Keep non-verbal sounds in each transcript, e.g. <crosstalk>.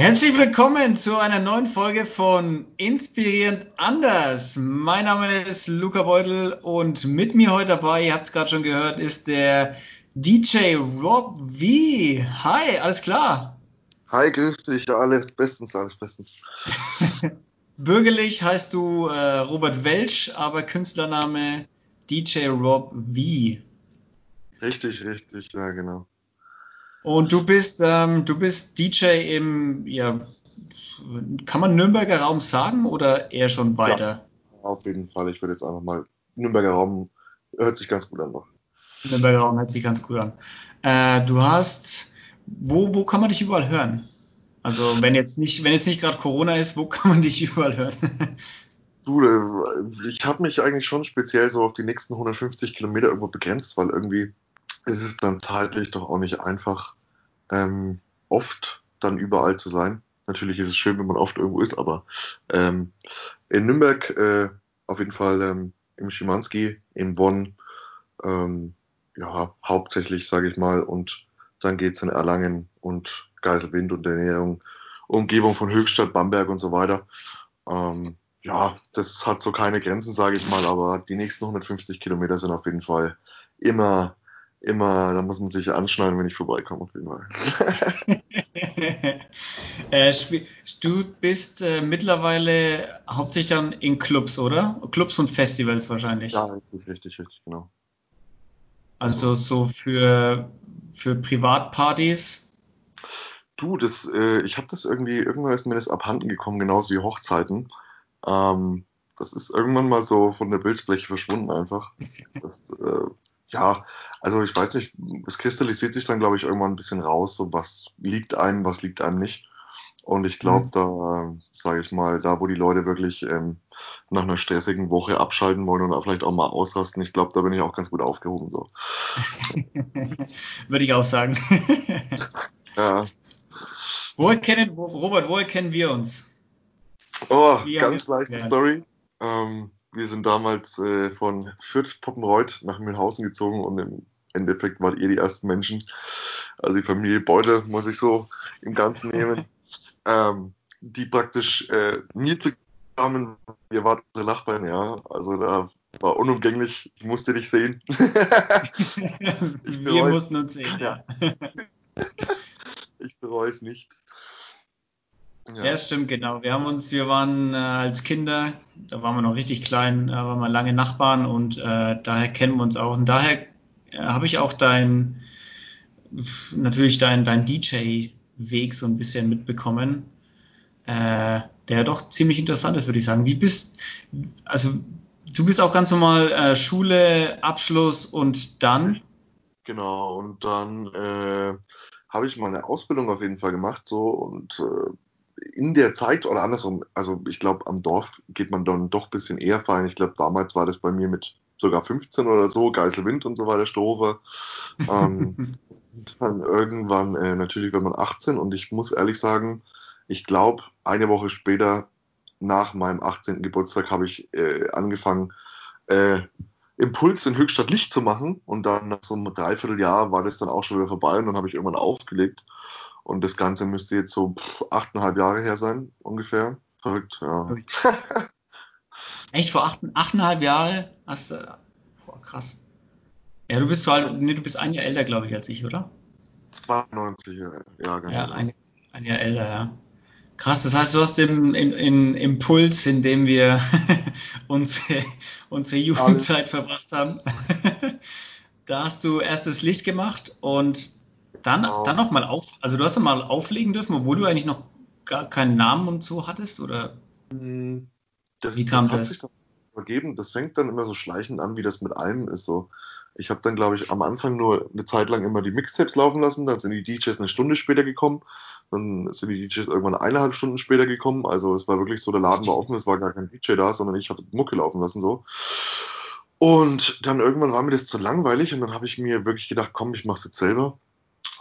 Herzlich willkommen zu einer neuen Folge von Inspirierend Anders. Mein Name ist Luca Beutel und mit mir heute dabei, ihr habt es gerade schon gehört, ist der DJ Rob V. Hi, alles klar? Hi, grüß dich. Alles bestens, alles bestens. <laughs> Bürgerlich heißt du äh, Robert Welsch, aber Künstlername DJ Rob V. Richtig, richtig, ja, genau. Und du bist, ähm, du bist DJ im, ja, kann man Nürnberger Raum sagen oder eher schon weiter? Ja, auf jeden Fall. Ich würde jetzt einfach mal, Nürnberger Raum hört sich ganz gut an. Nürnberger Raum hört sich ganz gut an. Äh, du hast, wo, wo kann man dich überall hören? Also wenn jetzt nicht, wenn jetzt nicht gerade Corona ist, wo <laughs> kann man dich überall hören? Du, äh, ich habe mich eigentlich schon speziell so auf die nächsten 150 Kilometer irgendwo begrenzt, weil irgendwie ist es dann zeitlich doch auch nicht einfach, ähm, oft dann überall zu sein. Natürlich ist es schön, wenn man oft irgendwo ist, aber ähm, in Nürnberg äh, auf jeden Fall ähm, im Schimanski, in Bonn, ähm, ja, hauptsächlich, sage ich mal, und dann geht's in Erlangen und Geiselwind und Ernährung, Umgebung von Höchstadt, Bamberg und so weiter. Ähm, ja, das hat so keine Grenzen, sage ich mal, aber die nächsten 150 Kilometer sind auf jeden Fall immer immer, da muss man sich anschneiden, wenn ich vorbeikomme, auf jeden Fall. <laughs> äh, du bist äh, mittlerweile hauptsächlich dann in Clubs, oder? Clubs und Festivals wahrscheinlich. Ja, richtig, richtig, richtig genau. Also so für, für Privatpartys? Du, das, äh, ich habe das irgendwie, irgendwann ist mir das abhanden gekommen, genauso wie Hochzeiten. Ähm, das ist irgendwann mal so von der Bildfläche verschwunden einfach. Das, äh, ja, also ich weiß nicht, es kristallisiert sich dann, glaube ich, irgendwann ein bisschen raus, so was liegt einem, was liegt einem nicht. Und ich glaube, mhm. da, sage ich mal, da wo die Leute wirklich ähm, nach einer stressigen Woche abschalten wollen und vielleicht auch mal ausrasten, ich glaube, da bin ich auch ganz gut aufgehoben. So. <laughs> Würde ich auch sagen. <laughs> ja. Woher kennen, Robert, woher kennen wir uns? Oh, Wie ganz leichte Story. Ähm, wir sind damals äh, von Fürth Poppenreuth nach Mühlhausen gezogen und im Endeffekt wart ihr die ersten Menschen. Also die Familie Beutel muss ich so im Ganzen nehmen. <laughs> ähm, die praktisch äh, mir zu kamen, ihr wart unsere Nachbarn, ja. Also da war unumgänglich, ich musste dich sehen. <laughs> wir mussten uns sehen, ja. <laughs> ich bereue es nicht. Ja. ja, stimmt, genau. Wir haben uns, wir waren äh, als Kinder, da waren wir noch richtig klein, da waren wir lange Nachbarn und äh, daher kennen wir uns auch. Und daher äh, habe ich auch dein, natürlich dein, dein DJ-Weg so ein bisschen mitbekommen, äh, der doch ziemlich interessant ist, würde ich sagen. Wie bist, also du bist auch ganz normal äh, Schule, Abschluss und dann? Genau, und dann äh, habe ich meine Ausbildung auf jeden Fall gemacht so und äh, in der Zeit oder andersrum, also ich glaube, am Dorf geht man dann doch ein bisschen eher fein. Ich glaube, damals war das bei mir mit sogar 15 oder so, Geiselwind und so weiter, Storover. ähm, <laughs> dann irgendwann äh, natürlich, wenn man 18 und ich muss ehrlich sagen, ich glaube, eine Woche später, nach meinem 18. Geburtstag, habe ich äh, angefangen, äh, Impuls in Höchstadt Licht zu machen und dann nach so einem Dreivierteljahr war das dann auch schon wieder vorbei und dann habe ich irgendwann aufgelegt und das Ganze müsste jetzt so achteinhalb Jahre her sein, ungefähr. Verrückt, ja. <laughs> Echt, vor acht, achteinhalb Jahre hast du. Boah, krass. Ja, du bist so alt, nee, du bist ein Jahr älter, glaube ich, als ich, oder? 92, ja, genau. Ja, ein, ein Jahr älter, ja. Krass, das heißt, du hast den in, in Impuls, in dem wir <laughs> unsere, unsere Jugendzeit Alles. verbracht haben. <laughs> da hast du erst das Licht gemacht und dann, genau. dann noch mal auf, also du hast dann mal auflegen dürfen, obwohl du eigentlich noch gar keinen Namen und so hattest, oder? Hm, das, wie kam das? Hat das? sich dann vergeben. Das fängt dann immer so schleichend an, wie das mit allem ist. So, ich habe dann, glaube ich, am Anfang nur eine Zeit lang immer die Mixtapes laufen lassen. Dann sind die DJs eine Stunde später gekommen. Dann sind die DJs irgendwann eineinhalb Stunden später gekommen. Also es war wirklich so, der Laden war offen, es war gar kein DJ da, sondern ich habe Mucke laufen lassen so. Und dann irgendwann war mir das zu langweilig und dann habe ich mir wirklich gedacht, komm, ich mach's jetzt selber.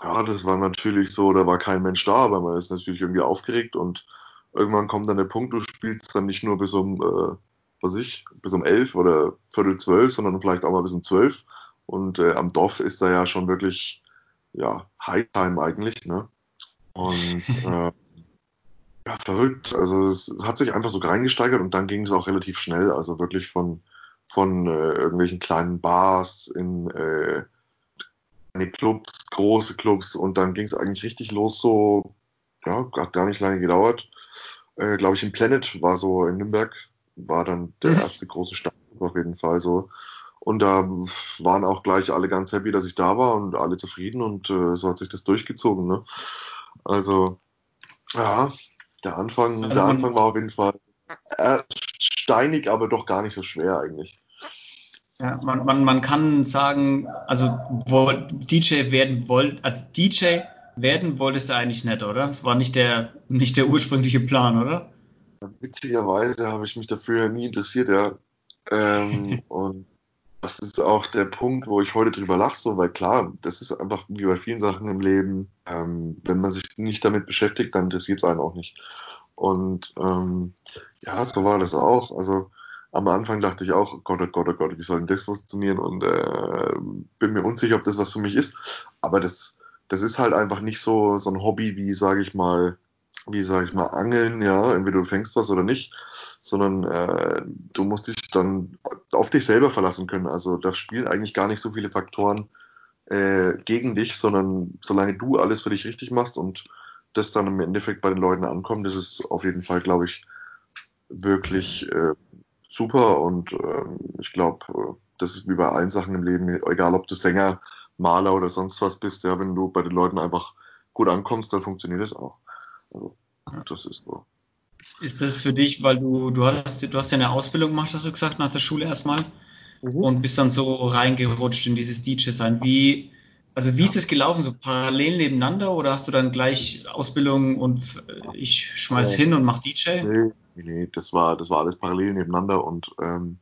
Ja, das war natürlich so, da war kein Mensch da, aber man ist natürlich irgendwie aufgeregt und irgendwann kommt dann der Punkt, du spielst dann nicht nur bis um, äh, was ich, bis um elf oder viertel zwölf, sondern vielleicht auch mal bis um zwölf. Und äh, am Dorf ist da ja schon wirklich, ja, Hightime eigentlich, ne? Und <laughs> äh, verrückt. Also es, es, hat sich einfach so reingesteigert und dann ging es auch relativ schnell. Also wirklich von, von äh, irgendwelchen kleinen Bars in äh, Clubs, große Clubs und dann ging es eigentlich richtig los, so, ja, hat gar nicht lange gedauert. Äh, Glaube ich, im Planet war so in Nürnberg, war dann der mhm. erste große Start auf jeden Fall so. Und da waren auch gleich alle ganz happy, dass ich da war und alle zufrieden und äh, so hat sich das durchgezogen. Ne? Also, ja, der Anfang, also der Anfang war auf jeden Fall äh, steinig, aber doch gar nicht so schwer eigentlich. Ja, man, man, man kann sagen, also wo DJ werden wollt, also DJ werden wolltest du eigentlich nicht, oder? Das war nicht der, nicht der ursprüngliche Plan, oder? Witzigerweise habe ich mich dafür nie interessiert, ja. Ähm, <laughs> und das ist auch der Punkt, wo ich heute drüber lache, so, weil klar, das ist einfach wie bei vielen Sachen im Leben, ähm, wenn man sich nicht damit beschäftigt, dann interessiert es einen auch nicht. Und ähm, ja, so war das auch. Also am Anfang dachte ich auch, Gott, oh Gott, oh Gott, wie soll denn das funktionieren? Und äh, bin mir unsicher, ob das was für mich ist. Aber das, das ist halt einfach nicht so, so ein Hobby wie, sage ich mal, wie sage ich mal, Angeln, ja, entweder du fängst was oder nicht, sondern äh, du musst dich dann auf dich selber verlassen können. Also da spielen eigentlich gar nicht so viele Faktoren äh, gegen dich, sondern solange du alles für dich richtig machst und das dann im Endeffekt bei den Leuten ankommt, das ist auf jeden Fall, glaube ich, wirklich äh, super und äh, ich glaube, äh, das ist wie bei allen Sachen im Leben, egal ob du Sänger, Maler oder sonst was bist, ja, wenn du bei den Leuten einfach gut ankommst, dann funktioniert es auch. Also, das ist so. Ist das für dich, weil du, du hast, du hast ja eine Ausbildung gemacht, hast du gesagt, nach der Schule erstmal mhm. und bist dann so reingerutscht in dieses DJ-Sein. Wie, also wie ist das gelaufen? So parallel nebeneinander oder hast du dann gleich Ausbildung und ich schmeiß ja. hin und mach DJ? Nee, nee, das war, das war alles parallel nebeneinander und ähm,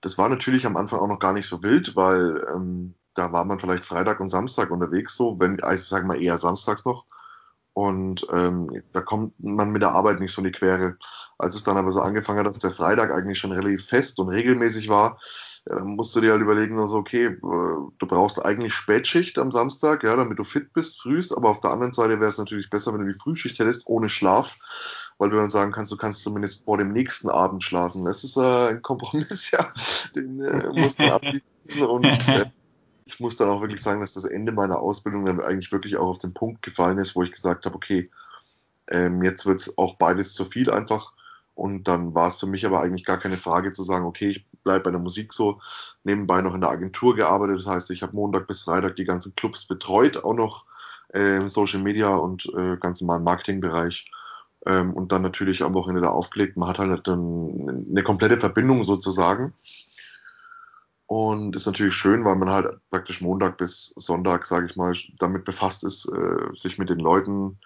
das war natürlich am Anfang auch noch gar nicht so wild, weil ähm, da war man vielleicht Freitag und Samstag unterwegs, so, wenn, also ich sage mal eher samstags noch. Und ähm, da kommt man mit der Arbeit nicht so in die Quere. Als es dann aber so angefangen hat, dass der Freitag eigentlich schon relativ fest und regelmäßig war, ja, dann musst du dir halt überlegen, also okay, äh, du brauchst eigentlich Spätschicht am Samstag, ja, damit du fit bist, frühst, aber auf der anderen Seite wäre es natürlich besser, wenn du die Frühschicht hättest, ohne Schlaf, weil du dann sagen kannst, du kannst zumindest vor dem nächsten Abend schlafen. Das ist äh, ein Kompromiss, <laughs> ja, den äh, muss man abbieten und äh, ich muss dann auch wirklich sagen, dass das Ende meiner Ausbildung dann eigentlich wirklich auch auf den Punkt gefallen ist, wo ich gesagt habe, okay, ähm, jetzt wird es auch beides zu viel einfach. Und dann war es für mich aber eigentlich gar keine Frage zu sagen, okay, ich bleibe bei der Musik so, nebenbei noch in der Agentur gearbeitet. Das heißt, ich habe Montag bis Freitag die ganzen Clubs betreut, auch noch äh, Social Media und äh, ganz normalen Marketingbereich. Ähm, und dann natürlich am Wochenende da aufgelegt. Man hat halt dann eine komplette Verbindung sozusagen. Und ist natürlich schön, weil man halt praktisch Montag bis Sonntag, sage ich mal, damit befasst ist, äh, sich mit den Leuten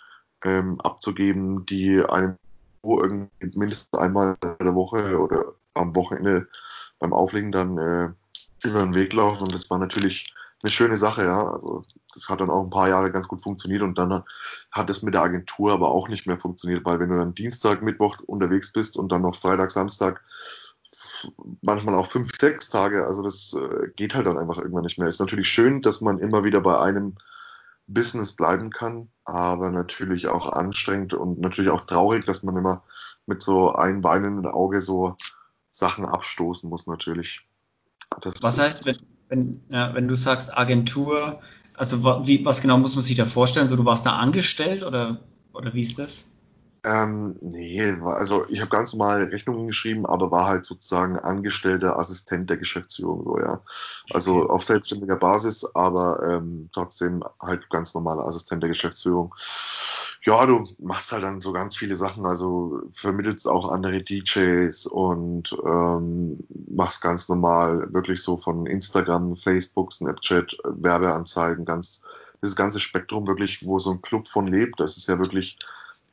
ähm, abzugeben, die einem irgendwie mindestens einmal in der Woche oder am Wochenende beim Auflegen dann äh, über den Weg laufen. Und das war natürlich eine schöne Sache, ja. Also das hat dann auch ein paar Jahre ganz gut funktioniert und dann hat es mit der Agentur aber auch nicht mehr funktioniert, weil wenn du dann Dienstag, Mittwoch unterwegs bist und dann noch Freitag, Samstag manchmal auch fünf, sechs Tage. Also das äh, geht halt dann einfach irgendwann nicht mehr. Ist natürlich schön, dass man immer wieder bei einem Business bleiben kann, aber natürlich auch anstrengend und natürlich auch traurig, dass man immer mit so einem weinenden Auge so Sachen abstoßen muss natürlich. Das was heißt, wenn, wenn, ja, wenn du sagst Agentur, also wie, was genau muss man sich da vorstellen? So, du warst da angestellt oder, oder wie ist das? Ähm, nee, also ich habe ganz normal Rechnungen geschrieben, aber war halt sozusagen angestellter Assistent der Geschäftsführung, so ja. Also okay. auf selbstständiger Basis, aber ähm, trotzdem halt ganz normaler Assistent der Geschäftsführung. Ja, du machst halt dann so ganz viele Sachen, also vermittelst auch andere DJs und ähm, machst ganz normal wirklich so von Instagram, Facebook, Snapchat, Werbeanzeigen, ganz dieses ganze Spektrum wirklich, wo so ein Club von lebt. Das ist ja wirklich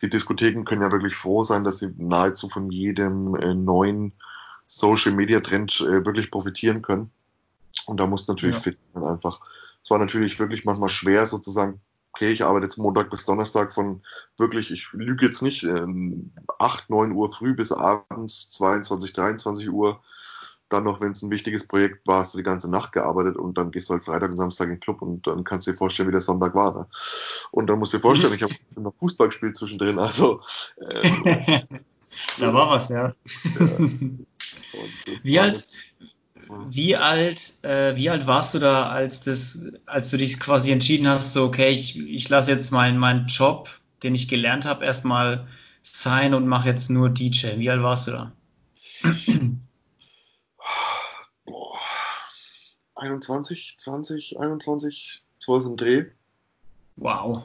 die Diskotheken können ja wirklich froh sein, dass sie nahezu von jedem äh, neuen Social Media Trend äh, wirklich profitieren können. Und da muss natürlich ja. fit sein einfach. Es war natürlich wirklich manchmal schwer sozusagen, okay, ich arbeite jetzt Montag bis Donnerstag von wirklich, ich lüge jetzt nicht, äh, 8, 9 Uhr früh bis abends 22, 23 Uhr dann noch, wenn es ein wichtiges Projekt war, hast du die ganze Nacht gearbeitet und dann gehst du halt Freitag und Samstag in den Club und dann kannst du dir vorstellen, wie der Sonntag war. Ne? Und dann musst du dir vorstellen, ich habe <laughs> noch Fußball gespielt zwischendrin, also äh, <laughs> da war was, ja. ja. Wie alt, wie alt, äh, wie alt warst du da, als das, als du dich quasi entschieden hast, so okay, ich, ich lasse jetzt meinen meinen Job, den ich gelernt habe, erstmal sein und mache jetzt nur DJ. Wie alt warst du da? 21, 20, 21, sowas im Dreh. Wow.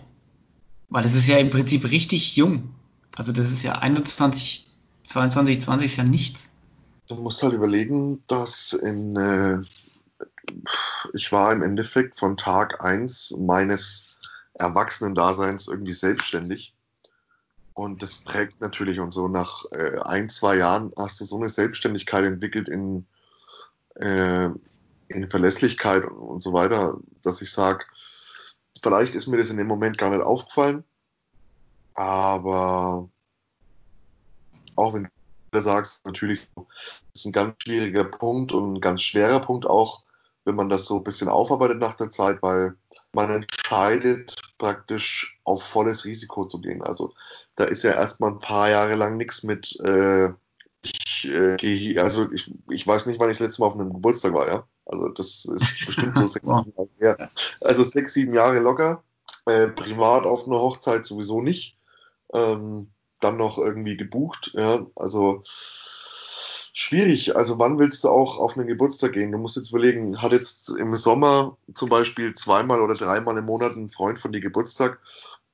Weil das ist ja im Prinzip richtig jung. Also das ist ja 21, 22, 20 ist ja nichts. Du musst halt überlegen, dass in, äh, ich war im Endeffekt von Tag 1 meines Erwachsenen-Daseins irgendwie selbstständig. Und das prägt natürlich und so nach äh, ein, zwei Jahren hast du so eine Selbstständigkeit entwickelt in, äh, in Verlässlichkeit und, so weiter, dass ich sage, vielleicht ist mir das in dem Moment gar nicht aufgefallen, aber auch wenn du sagst, natürlich das ist ein ganz schwieriger Punkt und ein ganz schwerer Punkt auch, wenn man das so ein bisschen aufarbeitet nach der Zeit, weil man entscheidet praktisch auf volles Risiko zu gehen. Also da ist ja erstmal ein paar Jahre lang nichts mit äh, ich äh, gehe hier, also ich, ich weiß nicht, wann ich das letzte Mal auf einem Geburtstag war, ja. Also das ist bestimmt so <laughs> sechs, sieben Jahre her. Also sechs, sieben Jahre locker. Äh, privat auf einer Hochzeit sowieso nicht. Ähm, dann noch irgendwie gebucht, ja. Also schwierig. Also wann willst du auch auf einen Geburtstag gehen? Du musst jetzt überlegen, hat jetzt im Sommer zum Beispiel zweimal oder dreimal im Monat ein Freund von dir Geburtstag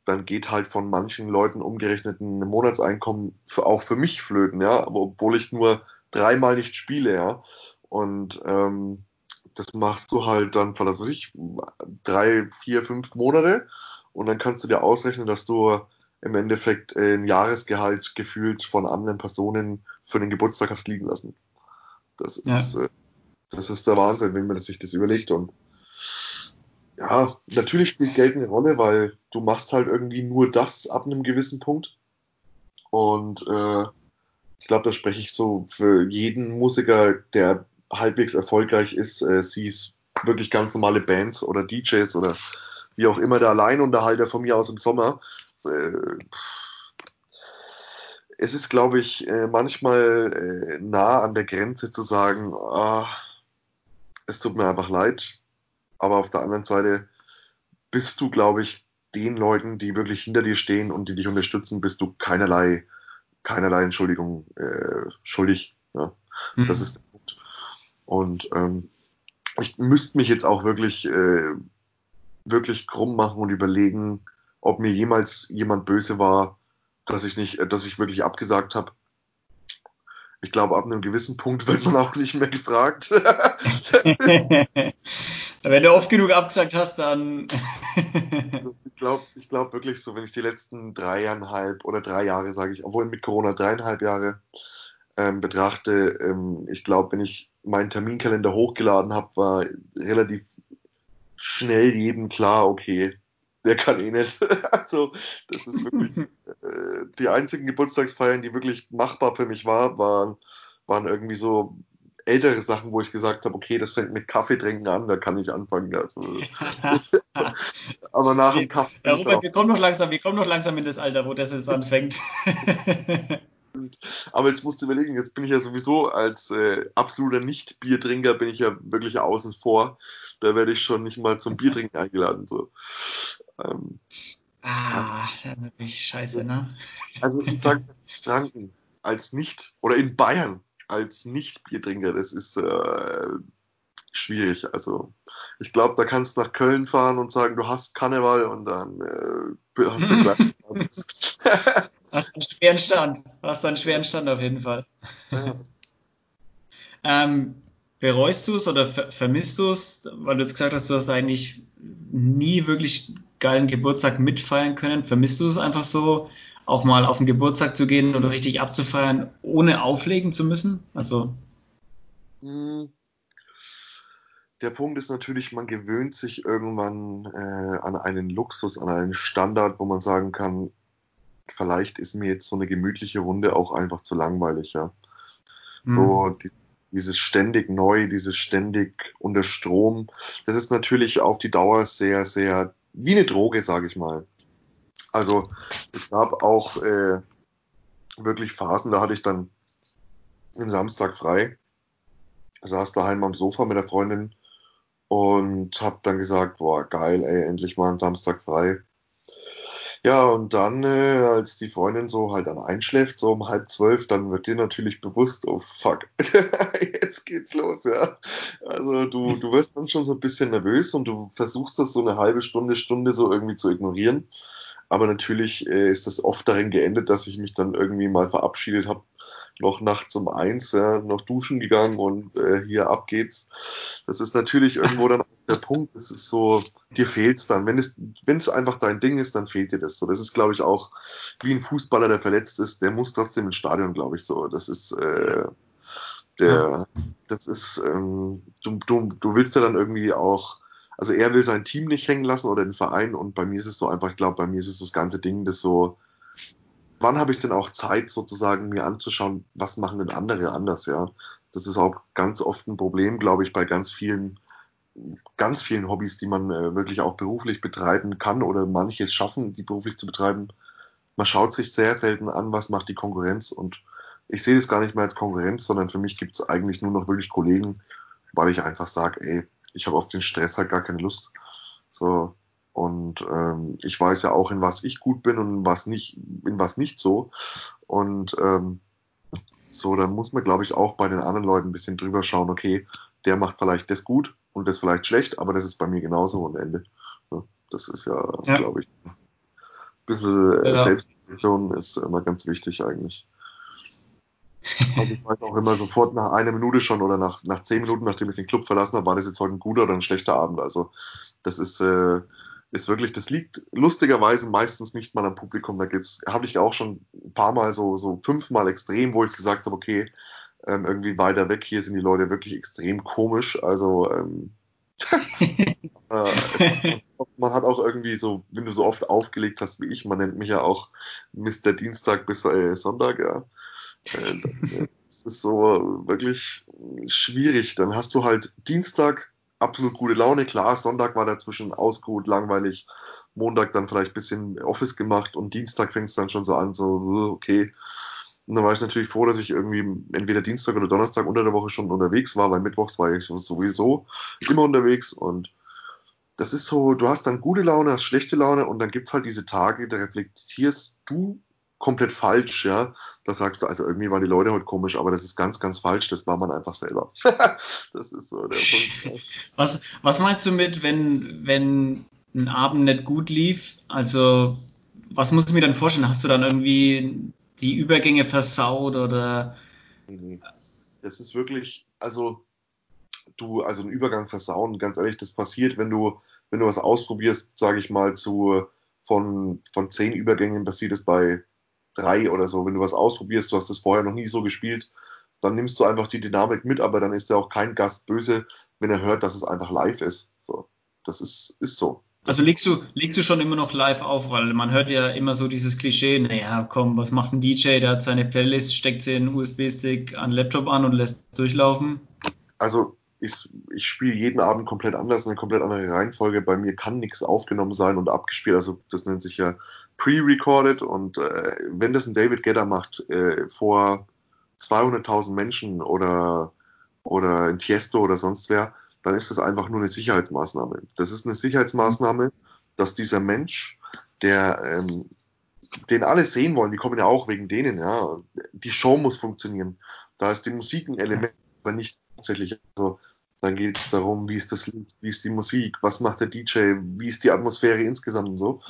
dann geht halt von manchen Leuten umgerechnet ein Monatseinkommen für, auch für mich flöten, ja, obwohl ich nur dreimal nicht spiele, ja. Und ähm, das machst du halt dann, was weiß ich, drei, vier, fünf Monate und dann kannst du dir ausrechnen, dass du im Endeffekt ein Jahresgehalt gefühlt von anderen Personen für den Geburtstag hast liegen lassen. Das ist, ja. äh, das ist der Wahnsinn, wenn man sich das überlegt und ja, natürlich spielt Geld eine Rolle, weil du machst halt irgendwie nur das ab einem gewissen Punkt. Und äh, ich glaube, da spreche ich so für jeden Musiker, der halbwegs erfolgreich ist, äh, siehst wirklich ganz normale Bands oder DJs oder wie auch immer der Alleinunterhalter von mir aus im Sommer. Äh, es ist, glaube ich, äh, manchmal äh, nah an der Grenze zu sagen, ah, es tut mir einfach leid, aber auf der anderen Seite bist du, glaube ich, den Leuten, die wirklich hinter dir stehen und die dich unterstützen, bist du keinerlei, keinerlei Entschuldigung äh, schuldig. Ja? Mhm. Das ist der Punkt. Und ähm, ich müsste mich jetzt auch wirklich, äh, wirklich krumm machen und überlegen, ob mir jemals jemand böse war, dass ich nicht, dass ich wirklich abgesagt habe ich glaube, ab einem gewissen Punkt wird man auch nicht mehr gefragt. <laughs> wenn du oft genug abgesagt hast, dann. <laughs> also ich glaube ich glaub wirklich so, wenn ich die letzten dreieinhalb oder drei Jahre, sage ich, obwohl mit Corona dreieinhalb Jahre ähm, betrachte, ähm, ich glaube, wenn ich meinen Terminkalender hochgeladen habe, war relativ schnell jedem klar, okay, der kann eh nicht. <laughs> also, das ist wirklich <laughs> äh, die einzigen Geburtstagsfeiern, die wirklich machbar für mich war, waren, waren irgendwie so ältere Sachen, wo ich gesagt habe, okay, das fängt mit Kaffee trinken an, da kann ich anfangen. Also, <laughs> aber nach dem Kaffee. Ja, Robert, wir kommen noch langsam, wir kommen noch langsam in das Alter, wo das jetzt anfängt. Aber jetzt musst du überlegen, jetzt bin ich ja sowieso als äh, absoluter Nicht-Biertrinker bin ich ja wirklich außen vor. Da werde ich schon nicht mal zum Biertrinken eingeladen. So. Ähm, ah, natürlich scheiße, ne? Also ich <laughs> sage Franken als nicht, oder in Bayern als Nicht-Biertrinker, das ist äh, schwierig. Also ich glaube, da kannst du nach Köln fahren und sagen, du hast Karneval und dann äh, hast du gleich. <laughs> hast einen schweren Stand. Hast einen schweren Stand auf jeden Fall. Ja. ähm, bereust du es oder ver vermisst du es, weil du jetzt gesagt hast, du hast eigentlich nie wirklich geilen Geburtstag mitfeiern können? Vermisst du es einfach so, auch mal auf den Geburtstag zu gehen oder richtig abzufeiern, ohne auflegen zu müssen? Also. Hm. Der Punkt ist natürlich, man gewöhnt sich irgendwann äh, an einen Luxus, an einen Standard, wo man sagen kann, vielleicht ist mir jetzt so eine gemütliche Runde auch einfach zu langweilig, ja. Mhm. So, die, dieses ständig neu, dieses ständig unter Strom, das ist natürlich auf die Dauer sehr, sehr wie eine Droge, sage ich mal. Also es gab auch äh, wirklich Phasen, da hatte ich dann einen Samstag frei, saß daheim am Sofa mit der Freundin und habe dann gesagt, boah, geil, ey, endlich mal einen Samstag frei. Ja, und dann, äh, als die Freundin so halt dann einschläft, so um halb zwölf, dann wird dir natürlich bewusst, oh fuck, <laughs> jetzt geht's los, ja. Also du, du wirst dann schon so ein bisschen nervös und du versuchst das so eine halbe Stunde, Stunde so irgendwie zu ignorieren. Aber natürlich äh, ist das oft darin geendet, dass ich mich dann irgendwie mal verabschiedet habe noch nachts um eins, ja, noch duschen gegangen und äh, hier ab geht's. Das ist natürlich irgendwo dann auch der Punkt. Das ist so, dir fehlt's dann. Wenn es, wenn es einfach dein Ding ist, dann fehlt dir das so. Das ist, glaube ich, auch wie ein Fußballer, der verletzt ist, der muss trotzdem ins Stadion, glaube ich, so. Das ist, äh, der, das ist, ähm, du, du, du willst ja dann irgendwie auch, also er will sein Team nicht hängen lassen oder den Verein und bei mir ist es so einfach, ich glaube, bei mir ist es das ganze Ding, das so, wann habe ich denn auch Zeit, sozusagen mir anzuschauen, was machen denn andere anders, ja? Das ist auch ganz oft ein Problem, glaube ich, bei ganz vielen, ganz vielen Hobbys, die man äh, wirklich auch beruflich betreiben kann oder manches schaffen, die beruflich zu betreiben. Man schaut sich sehr selten an, was macht die Konkurrenz und ich sehe das gar nicht mehr als Konkurrenz, sondern für mich gibt es eigentlich nur noch wirklich Kollegen, weil ich einfach sage, ey, ich habe auf den Stress halt gar keine Lust. So, und ähm, ich weiß ja auch, in was ich gut bin und in was nicht, in was nicht so. Und ähm, so, dann muss man, glaube ich, auch bei den anderen Leuten ein bisschen drüber schauen, okay, der macht vielleicht das gut und das vielleicht schlecht, aber das ist bei mir genauso am Ende. Das ist ja, ja. glaube ich, ein bisschen äh, ja. Selbstreflexion ist immer ganz wichtig eigentlich. Also ich weiß auch immer sofort nach einer Minute schon oder nach, nach zehn Minuten, nachdem ich den Club verlassen habe, war das jetzt heute ein guter oder ein schlechter Abend. Also das ist, äh, ist wirklich, das liegt lustigerweise meistens nicht mal am Publikum. Da habe ich auch schon ein paar Mal so, so fünfmal extrem, wo ich gesagt habe, okay, ähm, irgendwie weiter weg, hier sind die Leute wirklich extrem komisch. Also ähm, <laughs> äh, man hat auch irgendwie so, wenn du so oft aufgelegt hast wie ich, man nennt mich ja auch Mr. Dienstag bis äh, Sonntag, ja. Äh, das ist so wirklich schwierig. Dann hast du halt Dienstag absolut gute Laune. Klar, Sonntag war dazwischen ausgeruht, langweilig. Montag dann vielleicht ein bisschen Office gemacht und Dienstag fängt es dann schon so an, so, okay. Und dann war ich natürlich froh, dass ich irgendwie entweder Dienstag oder Donnerstag unter der Woche schon unterwegs war, weil Mittwochs war ich sowieso immer unterwegs und das ist so, du hast dann gute Laune, hast schlechte Laune und dann gibt es halt diese Tage, da reflektierst du komplett falsch, ja. Da sagst du, also irgendwie waren die Leute heute komisch, aber das ist ganz, ganz falsch, das war man einfach selber. <laughs> das ist so der Punkt. <laughs> Was, was meinst du mit, wenn, wenn ein Abend nicht gut lief? Also, was musst du mir dann vorstellen? Hast du dann irgendwie die Übergänge versaut oder? Das ist wirklich, also du, also einen Übergang versauen, ganz ehrlich, das passiert, wenn du, wenn du was ausprobierst, sage ich mal, zu von, von zehn Übergängen passiert es bei drei oder so. Wenn du was ausprobierst, du hast das vorher noch nie so gespielt, dann nimmst du einfach die Dynamik mit, aber dann ist ja auch kein Gast böse, wenn er hört, dass es einfach live ist. So, das ist, ist so. Also legst du, legst du schon immer noch live auf, weil man hört ja immer so dieses Klischee, naja, komm, was macht ein DJ, der hat seine Playlist, steckt sie in einen USB-Stick an den Laptop an und lässt durchlaufen? Also ich, ich spiele jeden Abend komplett anders, eine komplett andere Reihenfolge. Bei mir kann nichts aufgenommen sein und abgespielt. Also das nennt sich ja pre-recorded. Und äh, wenn das ein David Gedder macht äh, vor 200.000 Menschen oder, oder in Tiesto oder sonst wer, dann ist das einfach nur eine Sicherheitsmaßnahme. Das ist eine Sicherheitsmaßnahme, dass dieser Mensch, der ähm, den alle sehen wollen, die kommen ja auch wegen denen, ja. Die Show muss funktionieren. Da ist die Musik ein Element, aber nicht hauptsächlich. Also dann geht es darum, wie ist das Lied, wie ist die Musik, was macht der DJ, wie ist die Atmosphäre insgesamt und so.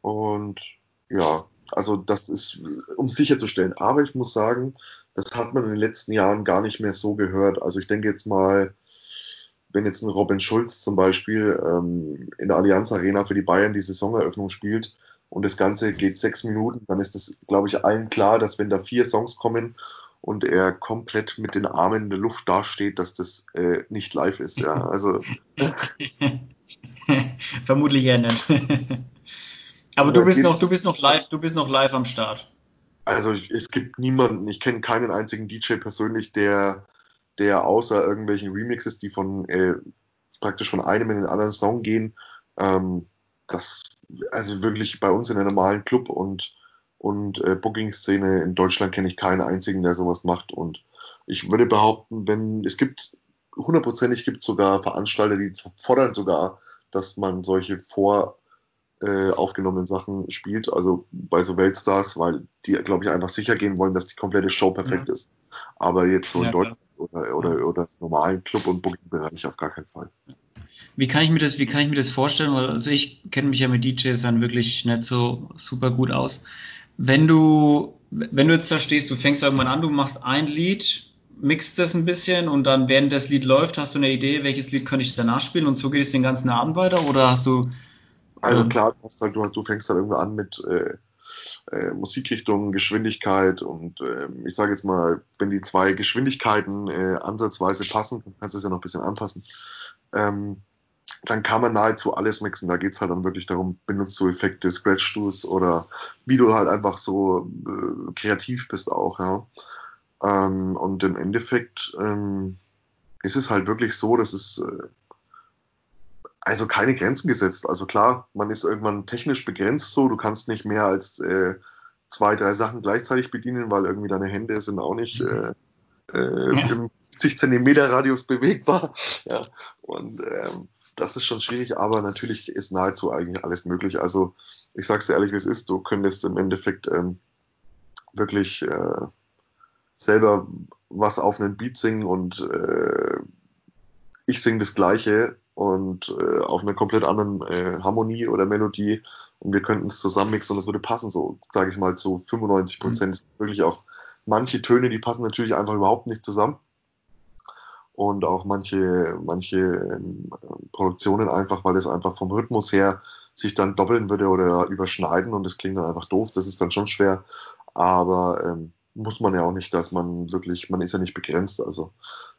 Und ja, also das ist, um sicherzustellen. Aber ich muss sagen, das hat man in den letzten Jahren gar nicht mehr so gehört. Also ich denke jetzt mal, wenn jetzt ein Robin Schulz zum Beispiel ähm, in der Allianz Arena für die Bayern die Saisoneröffnung spielt und das Ganze geht sechs Minuten, dann ist das, glaube ich, allen klar, dass wenn da vier Songs kommen und er komplett mit den Armen in der Luft dasteht, dass das äh, nicht live ist. Ja, also <laughs> vermutlich eher nicht. Aber du bist noch, du bist noch live, du bist noch live am Start. Also es gibt niemanden, ich kenne keinen einzigen DJ persönlich, der der außer irgendwelchen Remixes, die von äh, praktisch von einem in den anderen Song gehen, ähm, das also wirklich bei uns in einem normalen Club und und äh, Booking-Szene in Deutschland kenne ich keinen einzigen, der sowas macht. Und ich würde behaupten, wenn es gibt hundertprozentig gibt sogar Veranstalter, die fordern sogar, dass man solche vor äh, aufgenommenen Sachen spielt, also bei so Weltstars, weil die, glaube ich, einfach sicher gehen wollen, dass die komplette Show perfekt ja. ist. Aber jetzt so ja, in Deutschland oder, oder, ja. oder normalen Club- und Booking-Bereich auf gar keinen Fall. Wie kann ich mir das, wie kann ich mir das vorstellen? Also ich kenne mich ja mit DJs dann wirklich nicht so super gut aus. Wenn du, wenn du jetzt da stehst, du fängst irgendwann an, du machst ein Lied, mixt das ein bisschen und dann, während das Lied läuft, hast du eine Idee, welches Lied könnte ich danach spielen und so geht es den ganzen Abend weiter oder hast du. Also klar, du, halt, du, du fängst dann irgendwann an mit äh, äh, Musikrichtungen, Geschwindigkeit und äh, ich sage jetzt mal, wenn die zwei Geschwindigkeiten äh, ansatzweise passen, kannst du es ja noch ein bisschen anpassen. Ähm, dann kann man nahezu alles mixen. Da geht es halt dann wirklich darum, benutzt du Effekte, scratch du es oder wie du halt einfach so äh, kreativ bist auch, ja. Ähm, und im Endeffekt ähm, ist es halt wirklich so, dass es äh, also keine Grenzen gesetzt. Also klar, man ist irgendwann technisch begrenzt so, du kannst nicht mehr als äh, zwei, drei Sachen gleichzeitig bedienen, weil irgendwie deine Hände sind auch nicht äh, äh, ja. im 50 Zentimeter Radius bewegbar. Ja. Und ähm, das ist schon schwierig, aber natürlich ist nahezu eigentlich alles möglich. Also ich sag's dir ehrlich, wie es ist, du könntest im Endeffekt ähm, wirklich äh, selber was auf einen Beat singen und äh, ich singe das Gleiche und äh, auf einer komplett anderen äh, Harmonie oder Melodie und wir könnten es zusammenmixen und es würde passen, so sage ich mal zu 95 Prozent. Mhm. Wirklich auch manche Töne, die passen natürlich einfach überhaupt nicht zusammen und auch manche, manche ähm, Produktionen einfach, weil es einfach vom Rhythmus her sich dann doppeln würde oder überschneiden und das klingt dann einfach doof, das ist dann schon schwer, aber ähm, muss man ja auch nicht, dass man wirklich, man ist ja nicht begrenzt, also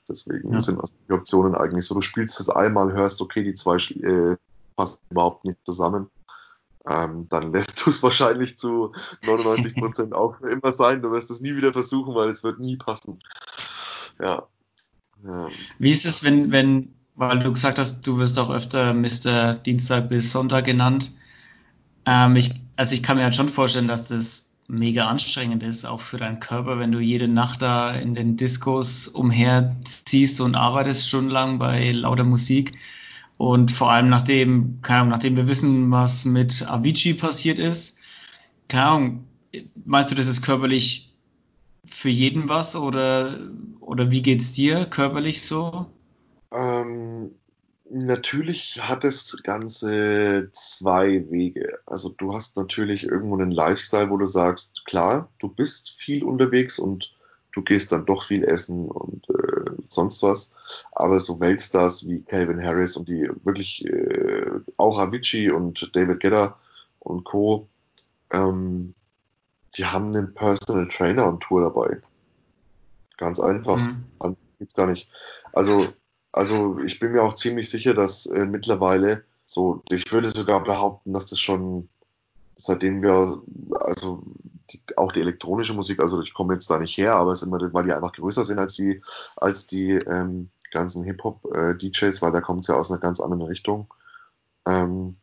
deswegen ja. sind die Optionen eigentlich so, du spielst es einmal, hörst, okay, die zwei äh, passen überhaupt nicht zusammen, ähm, dann lässt <laughs> du es wahrscheinlich zu 99 Prozent auch immer sein, du wirst es nie wieder versuchen, weil es wird nie passen. Ja, wie ist es, wenn, wenn, weil du gesagt hast, du wirst auch öfter Mr. Dienstag bis Sonntag genannt. Ähm, ich, also ich kann mir halt schon vorstellen, dass das mega anstrengend ist, auch für deinen Körper, wenn du jede Nacht da in den Diskos umherziehst und arbeitest stundenlang bei lauter Musik. Und vor allem nachdem, keine Ahnung, nachdem wir wissen, was mit Avicii passiert ist, keine Ahnung, meinst du, das ist körperlich für jeden was oder, oder wie geht's dir körperlich so? Ähm, natürlich hat das Ganze zwei Wege. Also du hast natürlich irgendwo einen Lifestyle, wo du sagst, klar, du bist viel unterwegs und du gehst dann doch viel essen und äh, sonst was. Aber so Weltstars wie Calvin Harris und die wirklich äh, auch Avicii und David Guetta und Co. Ähm, die haben einen Personal Trainer und Tour dabei. Ganz einfach. Mhm. Gibt's gar nicht. Also, also ich bin mir auch ziemlich sicher, dass äh, mittlerweile so, ich würde sogar behaupten, dass das schon seitdem wir, also die, auch die elektronische Musik, also ich komme jetzt da nicht her, aber es ist immer, weil die einfach größer sind als die, als die ähm, ganzen Hip-Hop-DJs, äh, weil da kommt es ja aus einer ganz anderen Richtung. Ähm,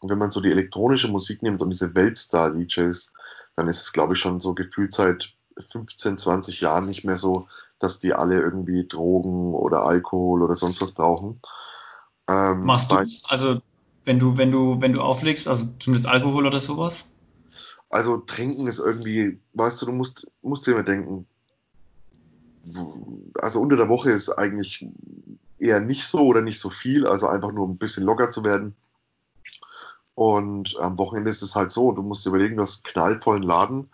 und wenn man so die elektronische Musik nimmt und diese Weltstar-DJs, dann ist es, glaube ich, schon so gefühlt seit 15, 20 Jahren nicht mehr so, dass die alle irgendwie Drogen oder Alkohol oder sonst was brauchen. Ähm, Machst du Also wenn du, wenn du, wenn du auflegst, also zumindest Alkohol oder sowas? Also trinken ist irgendwie, weißt du, du musst, musst dir immer denken, also unter der Woche ist eigentlich eher nicht so oder nicht so viel, also einfach nur ein bisschen locker zu werden. Und am Wochenende ist es halt so, du musst dir überlegen, du hast einen knallvollen Laden.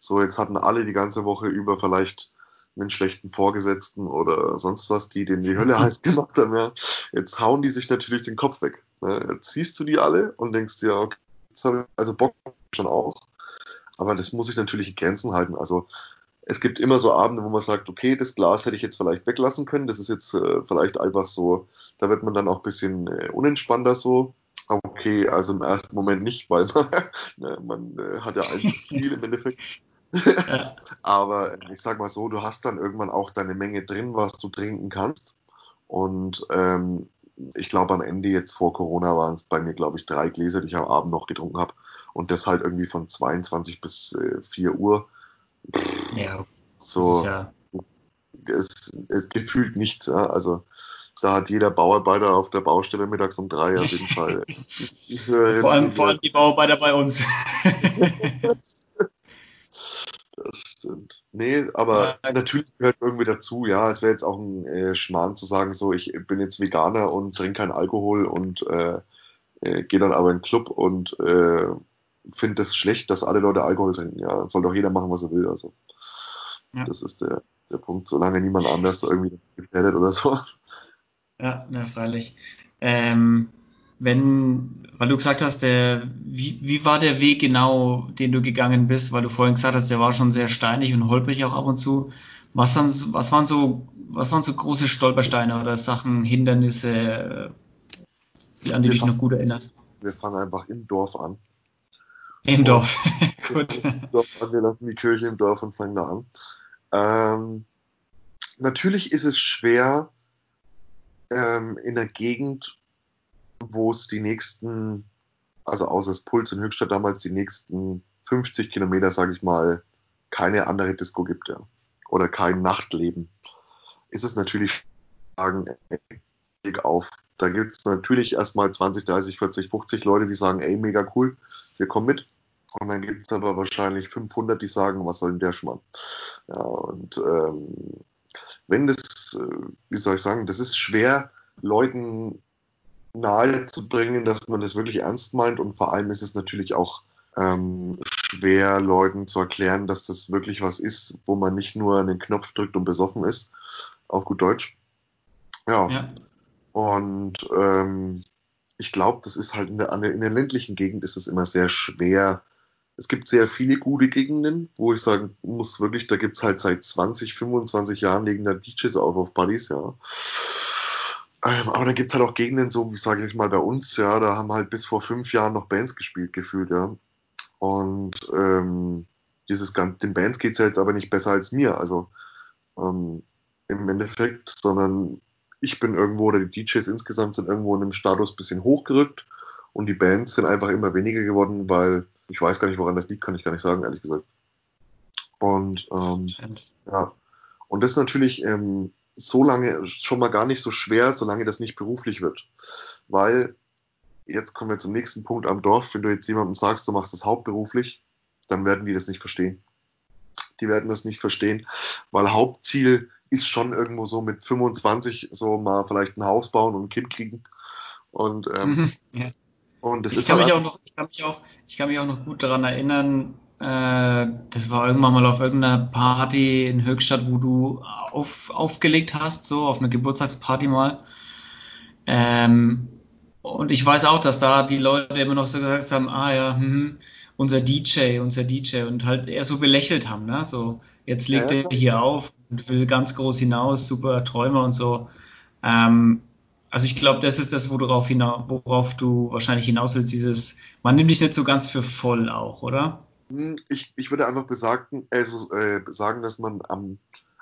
So, jetzt hatten alle die ganze Woche über vielleicht einen schlechten Vorgesetzten oder sonst was, die denen die Hölle heiß <laughs> gemacht haben. Ja. Jetzt hauen die sich natürlich den Kopf weg. Ne. Jetzt siehst du die alle und denkst dir, okay, jetzt habe ich also Bock schon auch. Aber das muss ich natürlich in Grenzen halten. Also es gibt immer so Abende, wo man sagt, okay, das Glas hätte ich jetzt vielleicht weglassen können. Das ist jetzt äh, vielleicht einfach so, da wird man dann auch ein bisschen äh, unentspannter so. Okay, also im ersten Moment nicht, weil man, <laughs> ne, man äh, hat ja ein zu viel im Endeffekt. <laughs> <laughs> Aber ich sag mal so, du hast dann irgendwann auch deine Menge drin, was du trinken kannst. Und ähm, ich glaube, am Ende jetzt vor Corona waren es bei mir, glaube ich, drei Gläser, die ich am Abend noch getrunken habe. Und das halt irgendwie von 22 bis äh, 4 Uhr. Ja, so. Ja es, es gefühlt nichts. Ja. Also da hat jeder Bauarbeiter auf der Baustelle mittags um drei auf jeden Fall. <laughs> vor, allem, vor allem die <laughs> Bauarbeiter bei uns. das stimmt. Nee, aber ja. natürlich gehört irgendwie dazu, ja, es wäre jetzt auch ein äh, Schmarrn zu sagen, so, ich bin jetzt Veganer und trinke keinen Alkohol und äh, äh, gehe dann aber in den Club und äh, finde es das schlecht, dass alle Leute Alkohol trinken. Ja, soll doch jeder machen, was er will. Also, ja. das ist der, der Punkt, solange niemand anders irgendwie gefährdet oder so. Ja, na, freilich. Ähm, wenn, weil du gesagt hast, der, wie, wie war der Weg genau, den du gegangen bist, weil du vorhin gesagt hast, der war schon sehr steinig und holprig auch ab und zu. Was, dann, was waren so, was waren so große Stolpersteine oder Sachen, Hindernisse, an die du dich noch gut erinnerst? Wir fangen einfach im Dorf an. Im und Dorf, <laughs> <laughs> gut. Im Dorf an, wir lassen die Kirche im Dorf und fangen da an. Ähm, natürlich ist es schwer, ähm, in der Gegend, wo es die nächsten, also außer das Puls in Höchstadt damals, die nächsten 50 Kilometer, sage ich mal, keine andere Disco gibt, ja. Oder kein Nachtleben. Ist es natürlich sagen, auf. Da gibt es natürlich erstmal 20, 30, 40, 50 Leute, die sagen, ey, mega cool, wir kommen mit. Und dann gibt es aber wahrscheinlich 500, die sagen, was soll denn der Schmarrn? Ja, und ähm, wenn das, äh, wie soll ich sagen, das ist schwer, Leuten nahezubringen, dass man das wirklich ernst meint und vor allem ist es natürlich auch ähm, schwer, Leuten zu erklären, dass das wirklich was ist, wo man nicht nur einen Knopf drückt und besoffen ist, auf gut Deutsch. Ja. ja. Und ähm, ich glaube, das ist halt in der, in der ländlichen Gegend ist es immer sehr schwer, es gibt sehr viele gute Gegenden, wo ich sagen muss, wirklich, da gibt es halt seit 20, 25 Jahren legen da DJs auf auf Buddies, ja. Ähm, aber gibt es halt auch Gegenden, so wie sage ich mal bei uns, ja, da haben halt bis vor fünf Jahren noch Bands gespielt, gefühlt, ja. Und ähm, dieses den Bands geht es ja jetzt aber nicht besser als mir, also ähm, im Endeffekt, sondern ich bin irgendwo, oder die DJs insgesamt sind irgendwo in einem Status bisschen hochgerückt und die Bands sind einfach immer weniger geworden, weil ich weiß gar nicht, woran das liegt, kann ich gar nicht sagen, ehrlich gesagt. Und ähm, ja, und das ist natürlich ähm, so lange schon mal gar nicht so schwer, solange das nicht beruflich wird. Weil, jetzt kommen wir zum nächsten Punkt am Dorf, wenn du jetzt jemandem sagst, du machst das hauptberuflich, dann werden die das nicht verstehen. Die werden das nicht verstehen, weil Hauptziel ist schon irgendwo so mit 25 so mal vielleicht ein Haus bauen und ein Kind kriegen. Und ähm, mhm, <laughs> ja. Und das ich ist kann mich auch noch, ich kann mich auch, ich kann mich auch noch gut daran erinnern, äh, das war irgendwann mal auf irgendeiner Party in Höchstadt, wo du auf, aufgelegt hast, so auf eine Geburtstagsparty mal. Ähm, und ich weiß auch, dass da die Leute immer noch so gesagt haben, ah ja, hm, unser DJ, unser DJ und halt eher so belächelt haben, ne? So, jetzt legt ja, er hier auf und will ganz groß hinaus, super Träume und so. Ähm, also ich glaube, das ist das, worauf, worauf du wahrscheinlich hinaus willst, dieses, man nimmt dich nicht so ganz für voll auch, oder? Hm, ich, ich würde einfach besagten, also, äh, sagen, dass man am,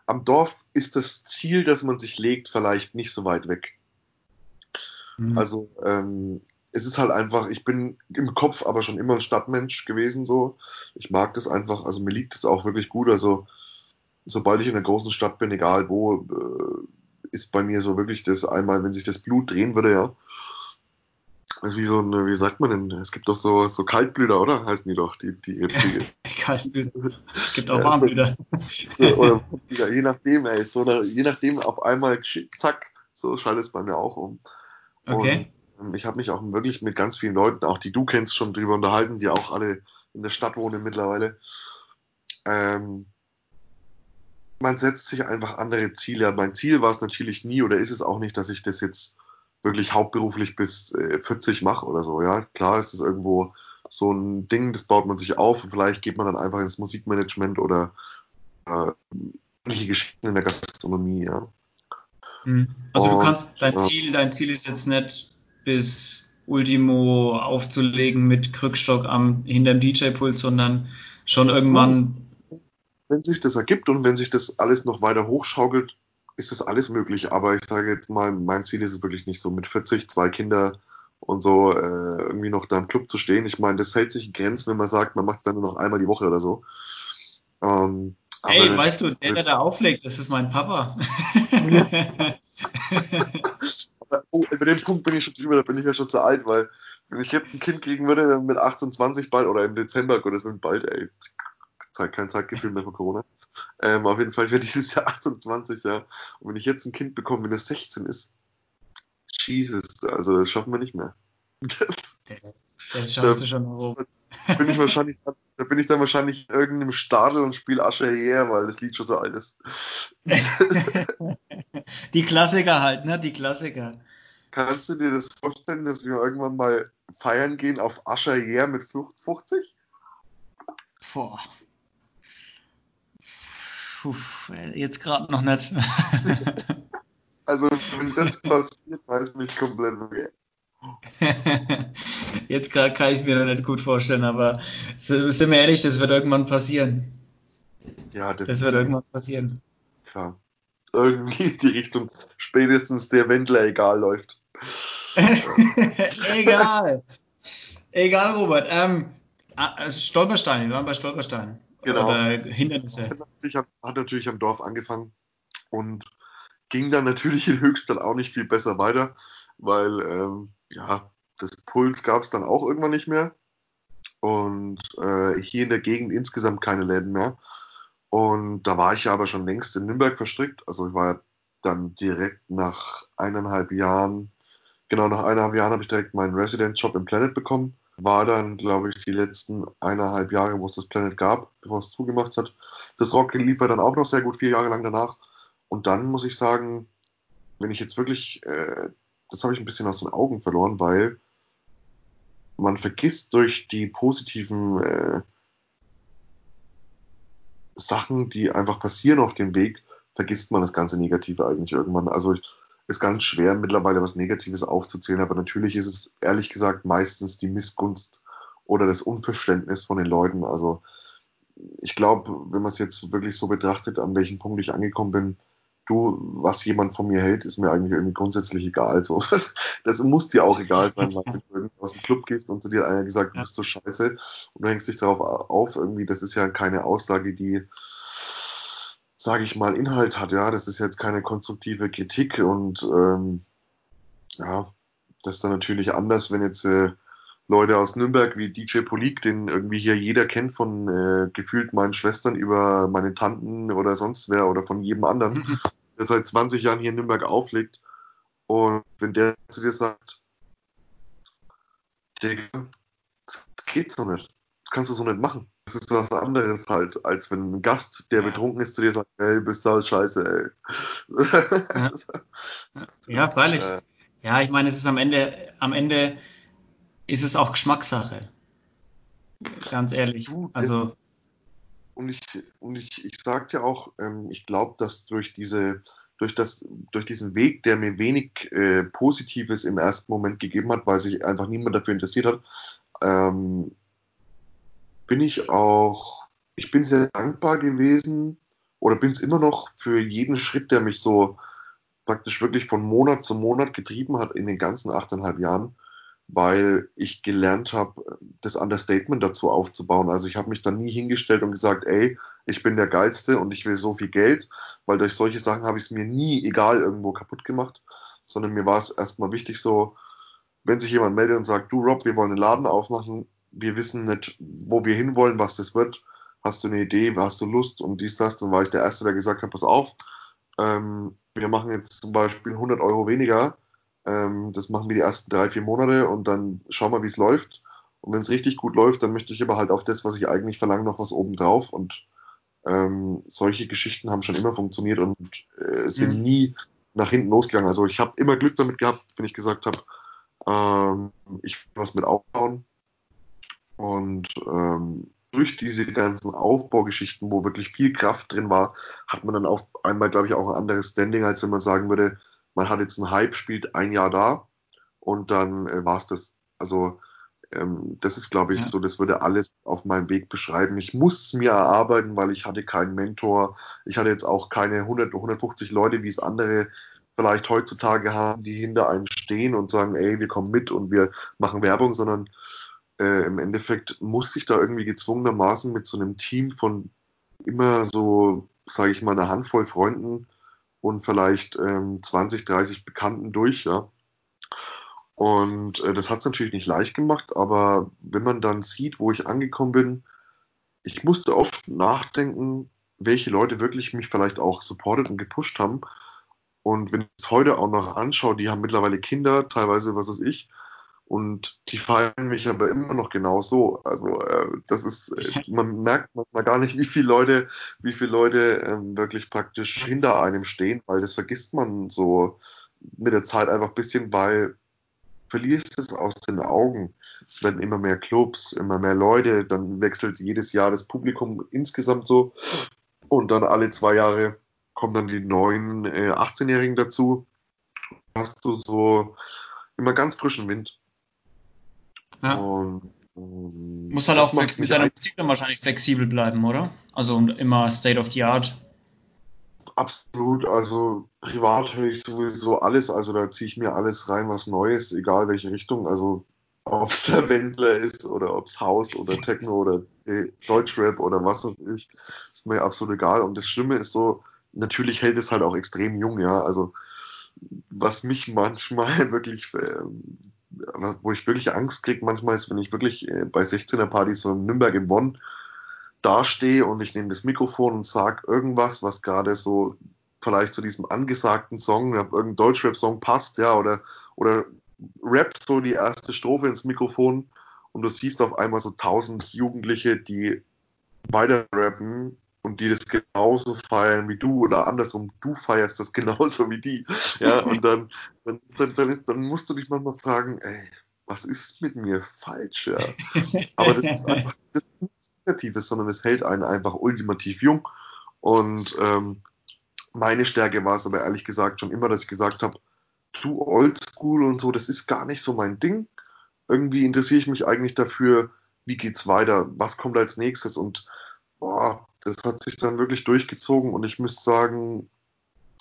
am Dorf ist das Ziel, das man sich legt, vielleicht nicht so weit weg. Mhm. Also ähm, es ist halt einfach, ich bin im Kopf aber schon immer ein Stadtmensch gewesen so. Ich mag das einfach, also mir liegt das auch wirklich gut. Also sobald ich in einer großen Stadt bin, egal wo, äh, ist bei mir so wirklich das einmal, wenn sich das Blut drehen würde, ja. Also wie so ein, wie sagt man denn? Es gibt doch so, so Kaltblüter, oder? Heißen die doch, die, die, die <laughs> Kaltblüter. Es gibt auch Warmblüter. oder, <laughs> oder je nachdem, ey, so, oder je nachdem auf einmal, zack, so schaltet es bei mir auch um. Okay. Und ähm, ich habe mich auch wirklich mit ganz vielen Leuten, auch die du kennst, schon drüber unterhalten, die auch alle in der Stadt wohnen mittlerweile. Ähm, man setzt sich einfach andere Ziele. Mein Ziel war es natürlich nie oder ist es auch nicht, dass ich das jetzt wirklich hauptberuflich bis äh, 40 mache oder so. Ja, klar ist es irgendwo so ein Ding, das baut man sich auf und vielleicht geht man dann einfach ins Musikmanagement oder äh, Geschichten in der Gastronomie. Ja. Hm. Also und, du kannst dein Ziel, dein Ziel ist jetzt nicht bis Ultimo aufzulegen mit Krückstock am hinterm DJ-Pult, sondern schon irgendwann wenn sich das ergibt und wenn sich das alles noch weiter hochschaukelt, ist das alles möglich. Aber ich sage jetzt mal, mein Ziel ist es wirklich nicht so, mit 40, zwei Kinder und so äh, irgendwie noch da im Club zu stehen. Ich meine, das hält sich in Grenzen, wenn man sagt, man macht es dann nur noch einmal die Woche oder so. Ähm, Ey, weißt du, der, der da auflegt, das ist mein Papa. <laughs> oh, über den Punkt bin ich schon drüber, da bin ich ja schon zu alt, weil wenn ich jetzt ein Kind kriegen würde, mit 28 bald oder im Dezember, Gott, das wird bald, ey. Kein Zeitgefühl mehr von Corona. Ähm, auf jeden Fall, ich werde dieses Jahr <laughs> 28, ja. Und wenn ich jetzt ein Kind bekomme, wenn es 16 ist, Jesus, also das schaffen wir nicht mehr. Das, das schaffst du schon herum. Bin ich wahrscheinlich, da bin ich dann wahrscheinlich in irgendeinem Stadel und spiele Asche her, weil das Lied schon so alt ist. <laughs> Die Klassiker halt, ne? Die Klassiker. Kannst du dir das vorstellen, dass wir irgendwann mal feiern gehen auf Ascher her mit 50? Boah. Puh, jetzt gerade noch nicht. <laughs> also, wenn das passiert, weiß mich komplett weh. <laughs> Jetzt gerade kann ich es mir noch nicht gut vorstellen, aber sind wir ehrlich, das wird irgendwann passieren. Ja, das, das wird irgendwann passieren. Klar. Irgendwie die Richtung, spätestens der Wendler egal läuft. <laughs> egal. egal, Robert. Ähm, ah, Stolpersteine, wir waren bei Stolpersteinen. Genau. Oder Hindernisse. Hat natürlich, hat natürlich am Dorf angefangen und ging dann natürlich in Höchstadt auch nicht viel besser weiter, weil ähm, ja, das Puls gab es dann auch irgendwann nicht mehr. Und äh, hier in der Gegend insgesamt keine Läden mehr. Und da war ich ja aber schon längst in Nürnberg verstrickt. Also ich war dann direkt nach eineinhalb Jahren, genau nach eineinhalb Jahren habe ich direkt meinen Resident-Job im Planet bekommen. War dann, glaube ich, die letzten eineinhalb Jahre, wo es das Planet gab, bevor es zugemacht hat. Das Rock lief dann auch noch sehr gut, vier Jahre lang danach. Und dann muss ich sagen, wenn ich jetzt wirklich äh, das habe ich ein bisschen aus den Augen verloren, weil man vergisst durch die positiven äh, Sachen, die einfach passieren auf dem Weg, vergisst man das ganze Negative eigentlich irgendwann. Also ist ganz schwer mittlerweile was Negatives aufzuzählen, aber natürlich ist es ehrlich gesagt meistens die Missgunst oder das Unverständnis von den Leuten. Also ich glaube, wenn man es jetzt wirklich so betrachtet, an welchem Punkt ich angekommen bin, du, was jemand von mir hält, ist mir eigentlich irgendwie grundsätzlich egal. So, <laughs> das, das muss dir auch egal sein, wenn du aus dem Club gehst und zu dir einer gesagt, du bist so scheiße und du hängst dich darauf auf, irgendwie, das ist ja keine Aussage, die, sage ich mal, Inhalt hat, ja, das ist jetzt keine konstruktive Kritik und ähm, ja, das ist dann natürlich anders, wenn jetzt äh, Leute aus Nürnberg wie DJ Polik, den irgendwie hier jeder kennt von äh, gefühlt meinen Schwestern über meine Tanten oder sonst wer oder von jedem anderen, mhm. der seit 20 Jahren hier in Nürnberg auflegt. Und wenn der zu dir sagt, Digga, das geht so nicht. Das kannst du so nicht machen. Das ist was anderes halt, als wenn ein Gast, der betrunken ist, zu dir sagt, ey, bist du alles scheiße, ey. Ja, ja freilich. Äh, ja, ich meine, es ist am Ende, am Ende ist es auch Geschmackssache. Ganz ehrlich. Also. Und ich, und ich, ich sag dir auch, ähm, ich glaube, dass durch diese, durch das, durch diesen Weg, der mir wenig äh, Positives im ersten Moment gegeben hat, weil sich einfach niemand dafür interessiert hat, ähm, bin ich auch, ich bin sehr dankbar gewesen oder bin es immer noch für jeden Schritt, der mich so praktisch wirklich von Monat zu Monat getrieben hat in den ganzen achteinhalb Jahren weil ich gelernt habe, das Understatement dazu aufzubauen. Also ich habe mich dann nie hingestellt und gesagt, ey, ich bin der Geilste und ich will so viel Geld, weil durch solche Sachen habe ich es mir nie egal irgendwo kaputt gemacht, sondern mir war es erstmal wichtig so, wenn sich jemand meldet und sagt, du Rob, wir wollen einen Laden aufmachen, wir wissen nicht, wo wir hinwollen, was das wird, hast du eine Idee, hast du Lust und dies, das, dann war ich der Erste, der gesagt hat, pass auf, ähm, wir machen jetzt zum Beispiel 100 Euro weniger, ähm, das machen wir die ersten drei, vier Monate und dann schauen wir, wie es läuft. Und wenn es richtig gut läuft, dann möchte ich aber halt auf das, was ich eigentlich verlange, noch was oben drauf. Und ähm, solche Geschichten haben schon immer funktioniert und äh, sind mhm. nie nach hinten losgegangen. Also ich habe immer Glück damit gehabt, wenn ich gesagt habe, ähm, ich will was mit aufbauen. Und ähm, durch diese ganzen Aufbaugeschichten, wo wirklich viel Kraft drin war, hat man dann auf einmal, glaube ich, auch ein anderes Standing, als wenn man sagen würde, man hat jetzt einen Hype, spielt ein Jahr da und dann äh, war es das. Also ähm, das ist, glaube ich, ja. so, das würde alles auf meinem Weg beschreiben. Ich muss es mir erarbeiten, weil ich hatte keinen Mentor. Ich hatte jetzt auch keine 100, 150 Leute, wie es andere vielleicht heutzutage haben, die hinter einem stehen und sagen, ey, wir kommen mit und wir machen Werbung, sondern äh, im Endeffekt muss ich da irgendwie gezwungenermaßen mit so einem Team von immer so, sage ich mal, einer Handvoll Freunden und vielleicht ähm, 20, 30 Bekannten durch, ja. Und äh, das hat es natürlich nicht leicht gemacht, aber wenn man dann sieht, wo ich angekommen bin, ich musste oft nachdenken, welche Leute wirklich mich vielleicht auch supportet und gepusht haben. Und wenn ich es heute auch noch anschaue, die haben mittlerweile Kinder, teilweise, was weiß ich, und die feiern mich aber immer noch genauso. Also äh, das ist, äh, <laughs> man merkt manchmal gar nicht, wie viele Leute, wie viele Leute ähm, wirklich praktisch hinter einem stehen, weil das vergisst man so mit der Zeit einfach ein bisschen, weil verlierst es aus den Augen. Es werden immer mehr Clubs, immer mehr Leute, dann wechselt jedes Jahr das Publikum insgesamt so und dann alle zwei Jahre kommen dann die neuen äh, 18-Jährigen dazu. Hast du so immer ganz frischen Wind. Ja. Und, um, Muss halt auch mit seiner Musik dann wahrscheinlich flexibel bleiben, oder? Also immer State of the Art. Absolut, also privat höre ich sowieso alles, also da ziehe ich mir alles rein, was Neues, egal welche Richtung, also ob es der <laughs> Wendler ist oder ob es House oder Techno oder Deutschrap oder was auch ich, ist mir absolut egal. Und das Schlimme ist so, natürlich hält es halt auch extrem jung, ja, also was mich <laughs> manchmal wirklich, äh, wo ich wirklich Angst kriege manchmal ist, wenn ich wirklich äh, bei 16er Partys so in Nürnberg in Bonn dastehe und ich nehme das Mikrofon und sage irgendwas, was gerade so vielleicht zu diesem angesagten Song, irgendein Deutschrap-Song passt, ja, oder, oder rap so die erste Strophe ins Mikrofon und du siehst auf einmal so tausend Jugendliche, die weiter rappen und die das genauso feiern wie du oder andersrum, du feierst das <laughs> genauso wie die. Ja, und dann, dann, dann, dann, ist, dann musst du dich manchmal fragen, ey, was ist mit mir falsch, ja. <laughs> Aber das ist einfach, das ist Negatives, sondern es hält einen einfach ultimativ jung. Und ähm, meine Stärke war es aber ehrlich gesagt schon immer, dass ich gesagt habe, du Oldschool und so, das ist gar nicht so mein Ding. Irgendwie interessiere ich mich eigentlich dafür, wie geht's weiter, was kommt als nächstes und boah, das hat sich dann wirklich durchgezogen und ich müsste sagen,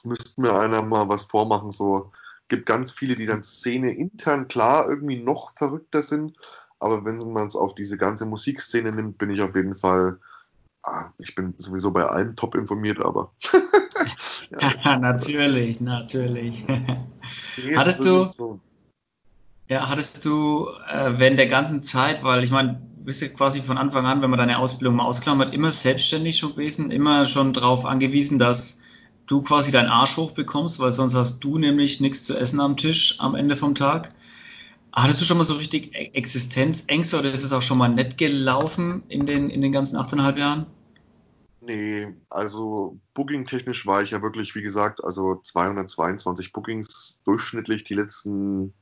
müsste mir einer mal was vormachen, so gibt ganz viele, die dann Szene intern klar irgendwie noch verrückter sind, aber wenn man es auf diese ganze Musikszene nimmt, bin ich auf jeden Fall, ah, ich bin sowieso bei allem top informiert, aber. <laughs> ja, <laughs> natürlich, natürlich. hattest du, so. ja, hattest du äh, während der ganzen Zeit, weil ich meine, bist ja quasi von Anfang an, wenn man deine Ausbildung mal ausklammert, immer selbstständig schon gewesen, immer schon darauf angewiesen, dass du quasi deinen Arsch hochbekommst, weil sonst hast du nämlich nichts zu essen am Tisch am Ende vom Tag. Hattest du schon mal so richtig e- Existenzängste oder ist es auch schon mal nett gelaufen in den, in den ganzen 8,5 Jahren? Nee, also booking-technisch war ich ja wirklich, wie gesagt, also 222 Bookings durchschnittlich die letzten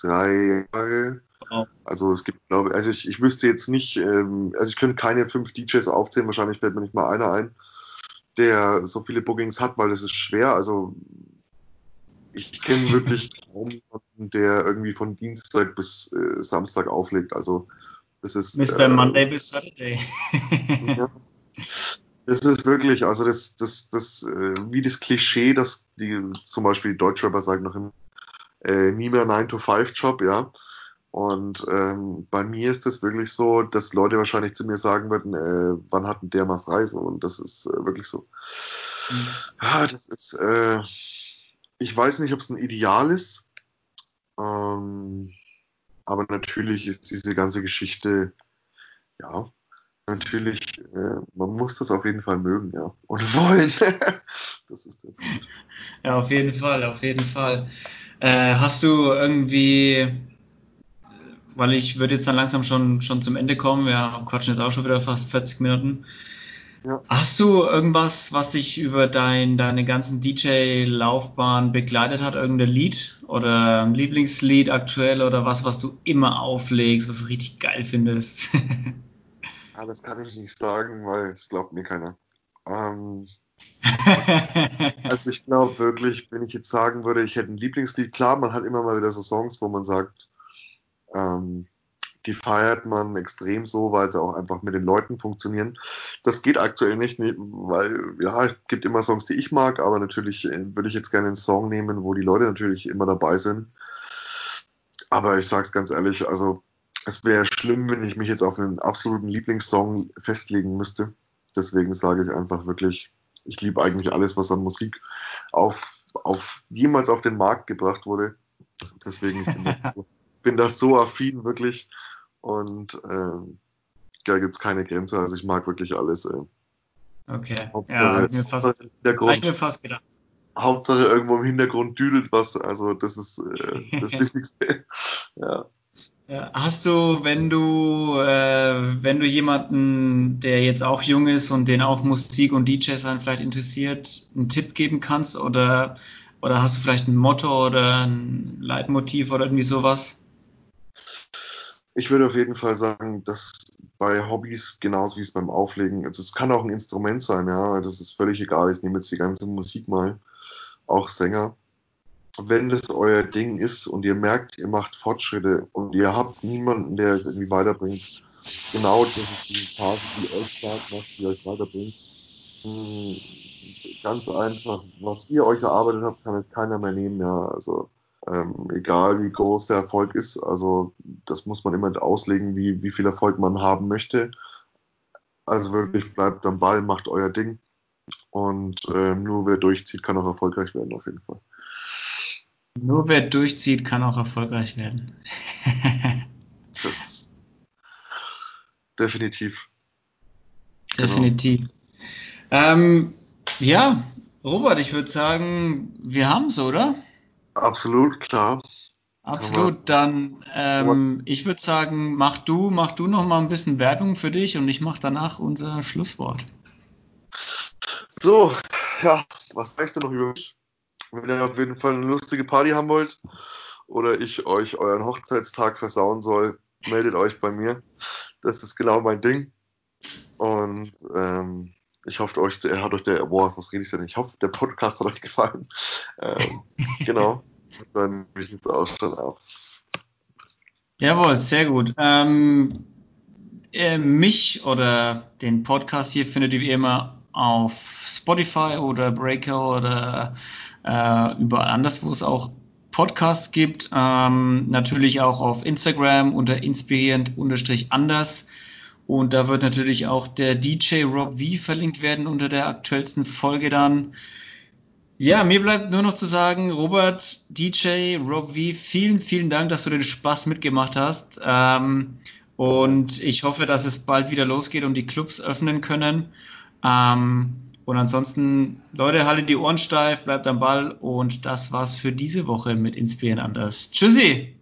drei Jahre. Wow. Also es gibt, glaube ich, also ich, ich wüsste jetzt nicht, ähm, also ich könnte keine fünf DJs aufzählen, wahrscheinlich fällt mir nicht mal einer ein, der so viele Bookings hat, weil es ist schwer. Also ich kenne wirklich <laughs> kaum jemanden, der irgendwie von Dienstag bis äh, Samstag auflegt. Also das ist. Mr. Äh, Monday bis Saturday. <laughs> ja. <laughs> Das ist wirklich, also das, das, das, äh, wie das Klischee, dass die zum Beispiel die Deutschrapper sagen noch im, äh, nie mehr 9-to-5-Job, ja. Und ähm, bei mir ist das wirklich so, dass Leute wahrscheinlich zu mir sagen würden, äh, wann hat denn der mal frei? So, und das ist äh, wirklich so. Mhm. Ja, das ist, äh, ich weiß nicht, ob es ein Ideal ist, ähm, aber natürlich ist diese ganze Geschichte, ja, natürlich, äh, man muss das auf jeden Fall mögen, ja, und <laughs> wollen. das ist der Punkt. Ja, auf jeden Fall, auf jeden Fall. Äh, hast du irgendwie, weil ich würde jetzt dann langsam schon, schon zum Ende kommen, wir quatschen jetzt auch schon wieder fast 40 Minuten. Ja. Hast du irgendwas, was dich über dein, deine ganzen DJ-Laufbahn begleitet hat? Irgendein Lied oder ein Lieblingslied aktuell oder was, was du immer auflegst, was du richtig geil findest? ja, <laughs> das kann ich nicht sagen, weil es glaubt mir keiner. Ähm, <laughs> also ich glaube wirklich, wenn ich jetzt sagen würde, ich hätte ein Lieblingslied, klar, man hat immer mal wieder so Songs, wo man sagt, ähm, die feiert man extrem so, weil sie auch einfach mit den Leuten funktionieren. Das geht aktuell nicht, weil ja, es gibt immer Songs, die ich mag, aber natürlich äh, würde ich jetzt gerne einen Song nehmen, wo die Leute natürlich immer dabei sind. Aber ich sag's ganz ehrlich, also es wäre schlimm, wenn ich mich jetzt auf einen absoluten Lieblingssong festlegen müsste. Deswegen sage ich einfach wirklich, ich liebe eigentlich alles, was an Musik auf, auf jemals auf den Markt gebracht wurde. Deswegen <laughs> bin, das, das so affin wirklich. Und äh, da gibt es keine Grenze. Also ich mag wirklich alles. Ey. Okay. Hauptsache, ja, habe ich mir fast, ich mir fast gedacht. Hauptsache irgendwo im Hintergrund düdelt was. Also das ist äh, <laughs> das Wichtigste. <laughs> ja. Hast du, wenn du, äh, wenn du jemanden, der jetzt auch jung ist und den auch Musik und DJs sein vielleicht interessiert, einen Tipp geben kannst oder, oder hast du vielleicht ein Motto oder ein Leitmotiv oder irgendwie sowas? Ich würde auf jeden Fall sagen, dass bei Hobbys genauso wie es beim Auflegen, also es kann auch ein Instrument sein, ja, das ist völlig egal. Ich nehme jetzt die ganze Musik mal, auch Sänger wenn das euer Ding ist und ihr merkt, ihr macht Fortschritte und ihr habt niemanden, der euch irgendwie weiterbringt, genau das ist die Phase, die euch stark macht, die euch weiterbringt. Hm, ganz einfach, was ihr euch erarbeitet habt, kann euch keiner mehr nehmen, ja. Also ähm, egal wie groß der Erfolg ist, also das muss man immer auslegen, wie, wie viel Erfolg man haben möchte. Also wirklich bleibt am Ball, macht euer Ding. Und äh, nur wer durchzieht, kann auch erfolgreich werden, auf jeden Fall. Nur wer durchzieht, kann auch erfolgreich werden. <laughs> das definitiv. Definitiv. Genau. Ähm, ja, Robert, ich würde sagen, wir haben es, oder? Absolut, klar. Absolut, dann ähm, ich würde sagen, mach du, mach du noch mal ein bisschen Werbung für dich und ich mache danach unser Schlusswort. So, ja, was du noch über mich? Wenn ihr auf jeden Fall eine lustige Party haben wollt oder ich euch euren Hochzeitstag versauen soll, meldet euch bei mir. Das ist genau mein Ding. Und ähm, ich hoffe, euch er hat euch der, boah, was rede ich denn? Ich hoffe, der Podcast hat euch gefallen. Ähm, <laughs> genau. Dann mich jetzt auch schon ab. Jawohl, sehr gut. Ähm, äh, mich oder den Podcast hier findet ihr wie immer auf Spotify oder Breaker oder äh, überall anders, wo es auch Podcasts gibt. Ähm, natürlich auch auf Instagram unter inspirierend-anders. Und da wird natürlich auch der DJ Rob V verlinkt werden unter der aktuellsten Folge dann. Ja, mir bleibt nur noch zu sagen, Robert, DJ, Rob V, vielen, vielen Dank, dass du den Spaß mitgemacht hast. Ähm, und ich hoffe, dass es bald wieder losgeht und die Clubs öffnen können. Ähm, und ansonsten, Leute, haltet die Ohren steif, bleibt am Ball und das war's für diese Woche mit Inspirieren anders. Tschüssi!